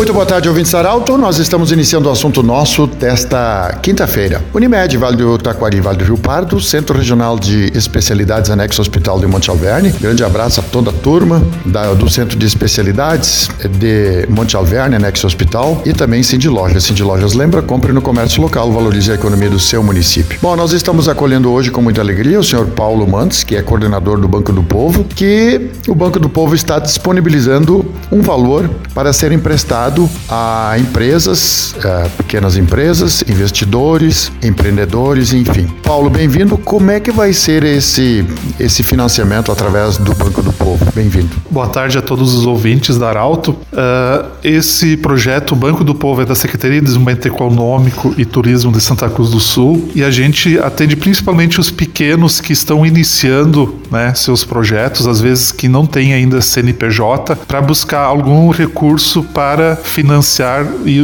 Muito boa tarde, ouvintes Arauto. Nós estamos iniciando o assunto nosso desta quinta-feira. Unimed, Vale do Taquari, Vale do Rio Pardo, Centro Regional de Especialidades Anexo Hospital de Monte Alverne. Grande abraço a toda a turma da- do Centro de Especialidades de Monte Alverne, Anexo Hospital, e também Cindy Lojas. Cindy Lojas lembra, compre no comércio local, valorize a economia do seu município. Bom, nós estamos acolhendo hoje com muita alegria o senhor Paulo Mantes, que é coordenador do Banco do Povo, que o Banco do Povo está disponibilizando um valor para ser emprestado a empresas, eh, pequenas empresas, investidores, empreendedores, enfim. Paulo, bem-vindo. Como é que vai ser esse, esse financiamento através do Banco do Povo? Bem-vindo. Boa tarde a todos os ouvintes da Arauto. Ah, esse projeto, o Banco do Povo, é da Secretaria de Desenvolvimento Econômico e Turismo de Santa Cruz do Sul e a gente atende principalmente os pequenos que estão iniciando né, seus projetos, às vezes que não têm ainda CNPJ, para buscar algum recurso para financiar e,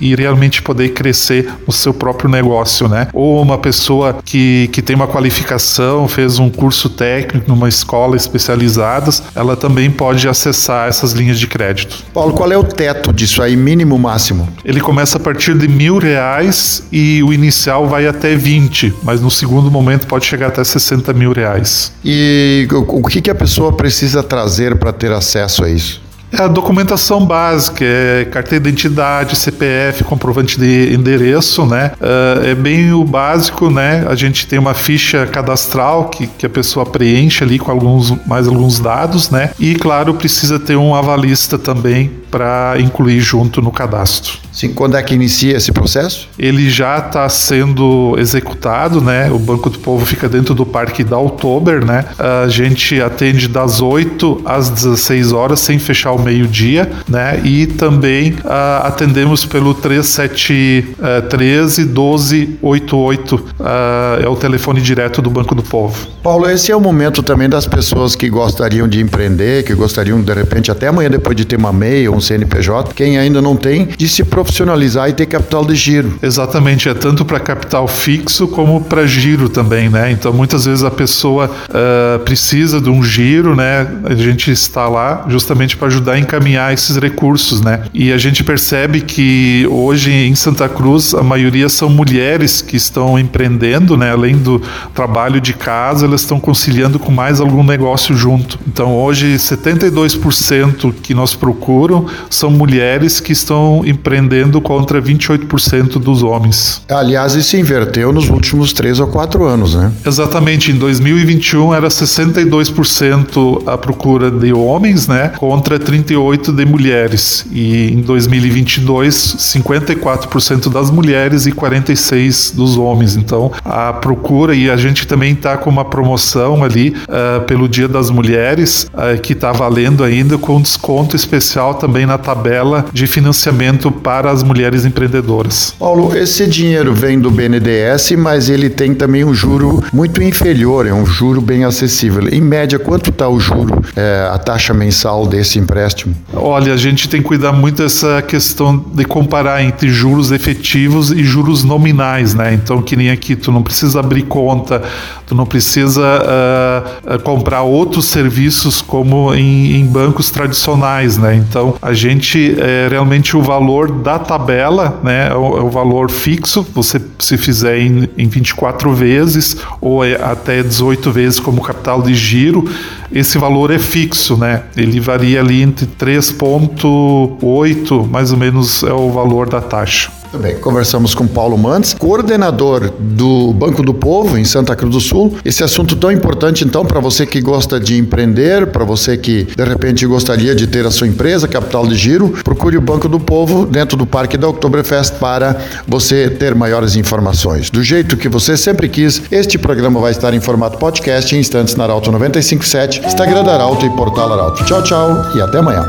e- e realmente poder crescer o seu próprio negócio, né? Ou uma pessoa que, que tem uma qualificação, fez um curso técnico numa escola especializada, ela também pode acessar essas linhas de crédito. Paulo, qual é o teto disso aí, mínimo, máximo? Ele começa a partir de mil reais e o inicial vai até 20, mas no segundo momento pode chegar até 60 mil reais. E o, que, que a pessoa precisa trazer para ter acesso a isso? É a documentação básica, é carteira de identidade, CPF, comprovante de endereço, né? Ah, É bem o básico, né? A gente tem uma ficha cadastral que, que a pessoa preenche ali com alguns, mais alguns dados, né? E, claro, precisa ter um avalista também para incluir junto no cadastro. Sim, quando é que inicia esse processo? Ele já está sendo executado, né? O Banco do Povo fica dentro do Parque da Oktober, né? A gente atende das 8 às 16 horas, sem fechar o meio-dia, né? E também ah, atendemos pelo 3713 1288, ah, é o telefone direto do Banco do Povo. Paulo, esse é o momento também das pessoas que gostariam de empreender, que gostariam, de repente, até amanhã, depois de ter uma MEI ou um CNPJ, quem ainda não tem, de se profissionalizar e ter capital de giro. Exatamente, é tanto para capital fixo como para giro também, né? Então muitas vezes a pessoa ah, precisa de um giro, né? A gente está lá justamente para ajudar a encaminhar esses recursos, né? E a gente percebe que hoje em Santa Cruz a maioria são mulheres que estão empreendendo, né? Além do trabalho de casa, elas estão conciliando com mais algum negócio junto. Então hoje 72% que nós procuram são mulheres que estão empreendendo contra 28% dos homens. Aliás, isso inverteu nos últimos três ou quatro anos, né? Exatamente, em 2021 era 62% a procura de homens, né, contra 38 de mulheres. E em 2022, 54% das mulheres e 46 dos homens. Então, a procura e a gente também está com uma promoção ali ah, pelo Dia das Mulheres ah, que está valendo ainda com desconto especial também na tabela de financiamento para as mulheres empreendedoras. Paulo, esse dinheiro vem do BNDES, mas ele tem também um juro muito inferior, é um juro bem acessível. Em média, quanto está o juro, é, a taxa mensal desse empréstimo? Olha, a gente tem que cuidar muito dessa questão de comparar entre juros efetivos e juros nominais, né? Então, que nem aqui, tu não precisa abrir conta, tu não precisa ah, comprar outros serviços como em, em bancos tradicionais, né? Então, a gente é realmente o valor da tabela, né? É o, é o valor fixo, você se fizer em, em 24 vezes ou é até 18 vezes como capital de giro, esse valor é fixo, né? Ele varia ali entre 3,8, mais ou menos é o valor da taxa. Muito bem, conversamos com Paulo Mantes, coordenador do Banco do Povo em Santa Cruz do Sul. Esse assunto tão importante, então, para você que gosta de empreender, para você que de repente gostaria de ter a sua empresa, capital de giro, procure o Banco do Povo dentro do Parque da Oktoberfest para você ter maiores informações. Do jeito que você sempre quis, este programa vai estar em formato podcast em instantes na Arauto 957, Instagram da Arauto e Portal Arauto. Tchau, tchau e até amanhã.